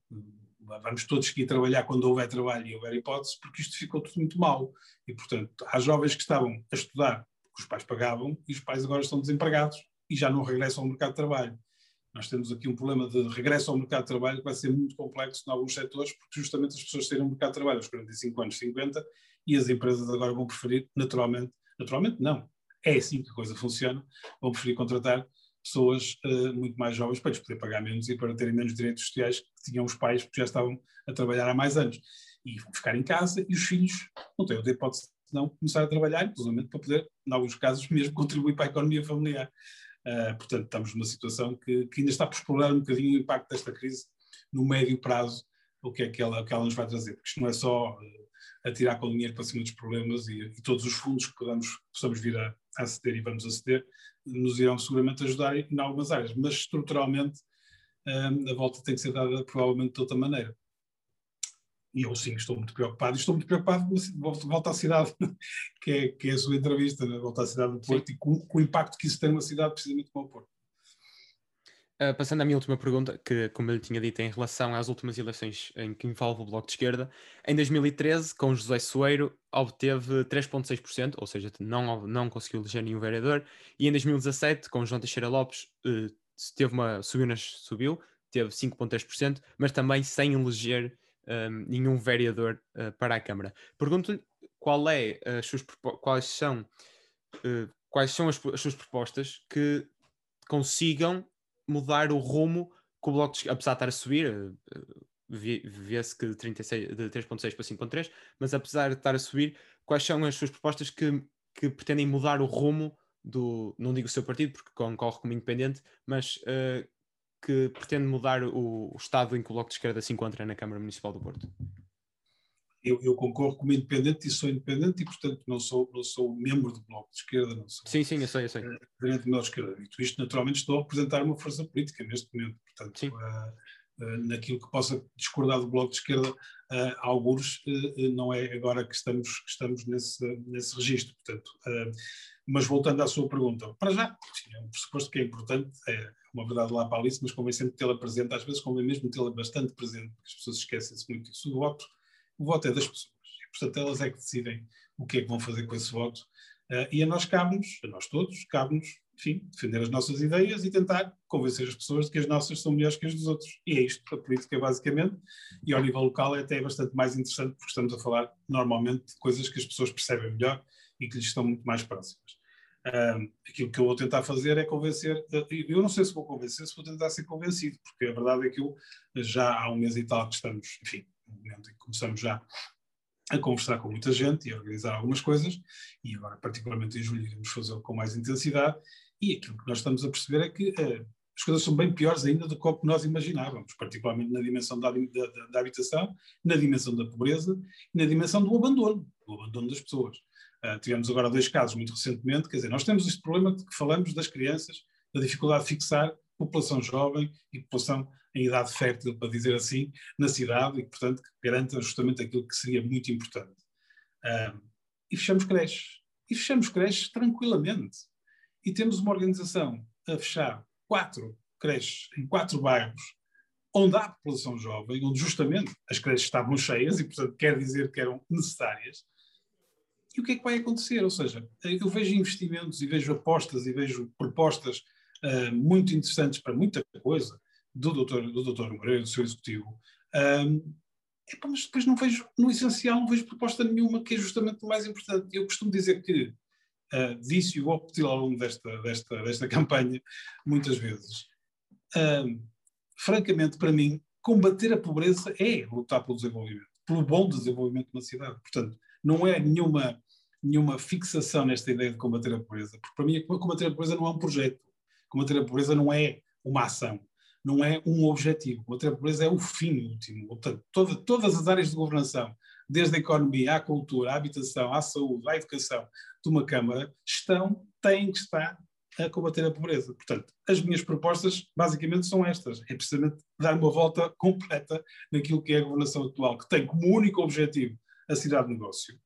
Vamos todos que ir trabalhar quando houver trabalho e houver hipótese, porque isto ficou tudo muito mal. E, portanto, há jovens que estavam a estudar porque os pais pagavam e os pais agora estão desempregados e já não regressam ao mercado de trabalho. Nós temos aqui um problema de regresso ao mercado de trabalho que vai ser muito complexo em alguns setores, porque justamente as pessoas saíram do mercado de trabalho aos 45 anos, 50, e as empresas agora vão preferir, naturalmente, naturalmente não, é assim que a coisa funciona, vão preferir contratar pessoas uh, muito mais jovens para lhes poder pagar menos e para terem menos direitos sociais que tinham os pais que já estavam a trabalhar há mais anos. E vão ficar em casa e os filhos não têm outra hipótese não começar a trabalhar, inclusive para poder, em alguns casos, mesmo contribuir para a economia familiar. Uh, portanto, estamos numa situação que, que, ainda está por explorar um bocadinho o impacto desta crise no médio prazo, o que é que ela, que ela nos vai trazer. Porque isto não é só uh, atirar com o dinheiro para cima dos problemas e, e todos os fundos que podamos, possamos vir a, a aceder e vamos aceder, nos irão seguramente ajudar em, algumas áreas, mas estruturalmente uh, a volta tem que ser dada provavelmente de outra maneira. E eu sim estou muito preocupado, e estou muito preocupado com volta à cidade, que é, que é a sua entrevista, né? volta à cidade do Porto sim. e com, com, o impacto que isso tem numa cidade precisamente como o Porto. Uh, passando à minha última pergunta, que, como eu lhe tinha dito, em relação às últimas eleições em que envolve o Bloco de Esquerda, em 2013, com José Soeiro, obteve 3,6%, ou seja, não, não conseguiu eleger nenhum vereador, e em 2017, com João Teixeira Lopes, uh, teve uma, subiu, nas, subiu teve 5,3%, mas também sem eleger um, nenhum vereador uh, para a Câmara. Pergunto-lhe qual é as suas, quais são, uh, quais são as, as, suas propostas que consigam mudar o rumo que o Bloco de, apesar de estar a subir, uh, vê-se que de, 36, de 3.6 para 5.3, mas apesar de estar a subir, quais são as suas propostas que, que pretendem mudar o rumo do, não digo o seu partido, porque concorre como independente, mas uh, que pretende mudar o, o, estado em que o Bloco de Esquerda se encontra na Câmara Municipal do Porto? Eu, eu, concorro como independente e sou independente e, portanto, não sou, não sou membro do Bloco de Esquerda. Não sou, sim, sim, eu sei, eu sei. Independente do Bloco de Esquerda. Dito isto, naturalmente, estou a representar uma força política neste momento. Portanto, uh, uh, naquilo que possa discordar do Bloco de Esquerda, uh, alguns, não é agora que estamos, que estamos nesse, nesse registro. Portanto, mas voltando à sua pergunta, para já, sim, é um pressuposto que é importante, é, uma verdade lá para Alice, mas convém sempre tê-la presente, às vezes convém mesmo tê-la bastante presente, porque as pessoas esquecem-se muito disso. O voto, o voto é das pessoas, portanto elas é que decidem o que é que vão fazer com esse voto, uh, e a nós cabe-nos, a nós todos, cabe-nos, enfim, defender as nossas ideias e tentar convencer as pessoas de que as nossas são melhores que as dos outros. E é isto, a política basicamente, e ao nível local é até bastante mais interessante, porque estamos a falar normalmente de coisas que as pessoas percebem melhor e que lhes estão muito mais próximas. Aquilo que eu vou tentar fazer é convencer, uh, eu não sei se vou convencer, se vou tentar ser convencido, porque a verdade é que eu já há um mês e tal que estamos, enfim, momento em que começamos já a conversar com muita gente e a organizar algumas coisas, e agora, particularmente em julho, iremos fazê-lo com mais intensidade, e aquilo que nós estamos a perceber é que uh, as coisas são bem piores ainda do que nós imaginávamos, particularmente na dimensão da, da, da habitação, na dimensão da pobreza e na dimensão do abandono, do abandono das pessoas. Uh, tivemos agora dois casos muito recentemente, quer dizer, nós temos este problema de que falamos das crianças, da dificuldade de fixar população jovem e população em idade fértil, para dizer assim, na cidade e, portanto, garanta justamente aquilo que seria muito importante. Uh, e fechamos creches. E fechamos creches tranquilamente. e temos uma organização a fechar quatro creches em quatro bairros, onde há população jovem, onde justamente as creches estavam cheias e, portanto, quer dizer que eram necessárias. E o que é que vai acontecer? Ou seja, eu vejo investimentos e vejo apostas e vejo propostas uh, muito interessantes para muita coisa do doutor, do doutor Moreira, do seu executivo, um, epa, mas depois não vejo, no essencial, não vejo proposta nenhuma, que é justamente o mais importante. Eu costumo dizer que uh, disse e vou repetir ao longo desta, desta, desta campanha muitas vezes. Uh, francamente, para mim, combater a pobreza é lutar pelo desenvolvimento, pelo bom desenvolvimento de uma cidade. Portanto, não é nenhuma, nenhuma fixação nesta ideia de combater a pobreza, porque para mim combater a pobreza não é um projeto, combater a pobreza não é uma ação, não é um objetivo. A pobreza é o fim último. Portanto, toda, todas as áreas de governação, desde a economia à cultura, à habitação, à saúde, à educação de uma Câmara, estão, têm que estar a combater a pobreza. Portanto, as minhas propostas basicamente são estas. É precisamente dar uma volta completa naquilo que é a governação atual, que tem como único objetivo a cidade de negócio,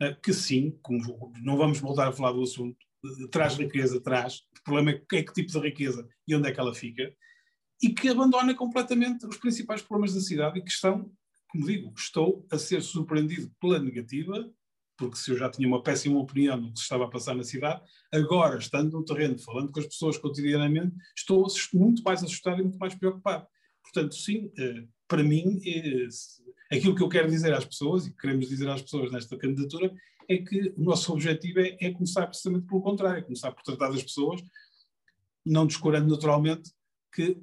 eh, que sim, não vamos voltar a falar do assunto, traz riqueza, traz. O problema é que tipo de riqueza e onde é que ela fica e que abandona completamente os principais problemas da cidade e que estão, como digo, estou a ser surpreendido pela negativa, porque se eu já tinha uma péssima opinião do que se estava a passar na cidade, agora, estando no terreno, falando com as pessoas cotidianamente, estou muito mais assustado e muito mais preocupado. Portanto, sim, eh, para mim, eh, aquilo que eu quero dizer às pessoas, e que queremos dizer às pessoas nesta candidatura, é que o nosso objetivo é, é começar precisamente pelo contrário, é começar por tratar das pessoas, não descurando naturalmente que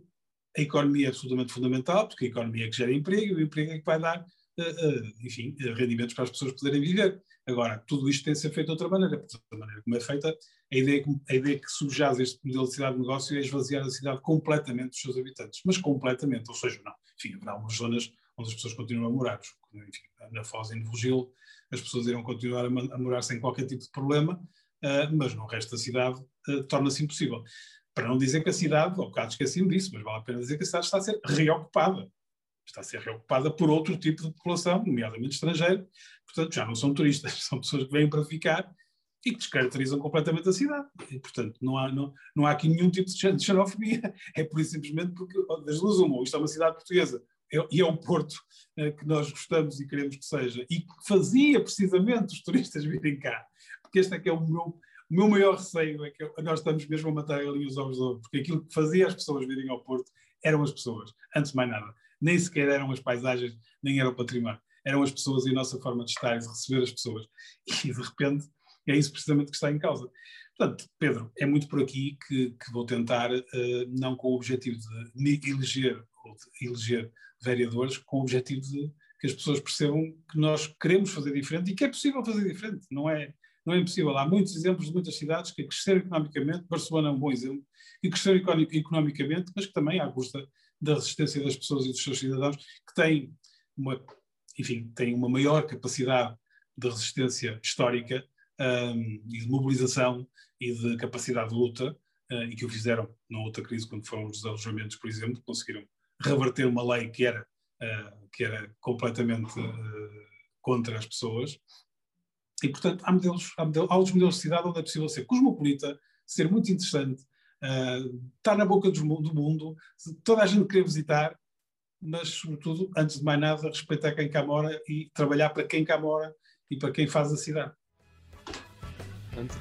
a economia é absolutamente fundamental, porque a economia é que gera emprego e o emprego é que vai dar, uh, uh, enfim, rendimentos para as pessoas poderem viver. Agora, tudo isto tem de ser feito de outra maneira, porque da maneira como é feita, a ideia, a ideia que subjaz este modelo de cidade de negócio é esvaziar a cidade completamente dos seus habitantes, mas completamente, ou seja, não. Enfim, haverá algumas zonas onde as pessoas continuam a morar, enfim, na Foz e no Vigil, as pessoas irão continuar a, morar sem qualquer tipo de problema, uh, mas no resto da cidade torna-se impossível. Para não dizer que a cidade, ao bocado esqueci-me disso, mas vale a pena dizer que a cidade está a ser reocupada. Está a ser reocupada por outro tipo de população, nomeadamente estrangeira. Portanto, já não são turistas, são pessoas que vêm para ficar e que descaracterizam completamente a cidade. E, portanto, não há, não, não há aqui nenhum tipo de xenofobia. É por isso simplesmente porque, das duas, uma, isto é uma cidade portuguesa é, e é um porto é, que nós gostamos e queremos que seja, e que fazia precisamente os turistas virem cá. Porque este é que é o meu, o meu maior receio é que nós estamos mesmo a matar ali os ovos de ouro, porque aquilo que fazia as pessoas virem ao Porto eram as pessoas, antes de mais nada. Nem sequer eram as paisagens, nem era o património. Eram as pessoas e a nossa forma de estar e de receber as pessoas. E, de repente, é isso precisamente que está em causa. Portanto, Pedro, é muito por aqui que, que vou tentar, uh, não com o objetivo de eleger ou de eleger vereadores, com o objetivo de que as pessoas percebam que nós queremos fazer diferente e que é possível fazer diferente. Não é, não é impossível. Há muitos exemplos de muitas cidades que cresceram economicamente, Barcelona é um bom exemplo, que cresceram economicamente, mas que também, à custa da resistência das pessoas e dos seus cidadãos, que têm uma, enfim, têm uma maior capacidade de resistência histórica um, e de mobilização e de capacidade de luta, uh, e que o fizeram na outra crise, quando foram os desalojamentos, por exemplo, conseguiram reverter uma lei que era, uh, que era completamente uh, contra as pessoas, e, portanto, há, modelos, há, modelos, há outros modelos de cidade onde é possível ser cosmopolita, ser muito interessante, uh, estar na boca do, do mundo, toda a gente querer visitar, mas, sobretudo, antes de mais nada, respeitar quem cá mora e trabalhar para quem cá mora e para quem faz a cidade.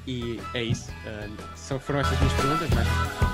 E é isso. Uh, são, foram estas minhas perguntas, mas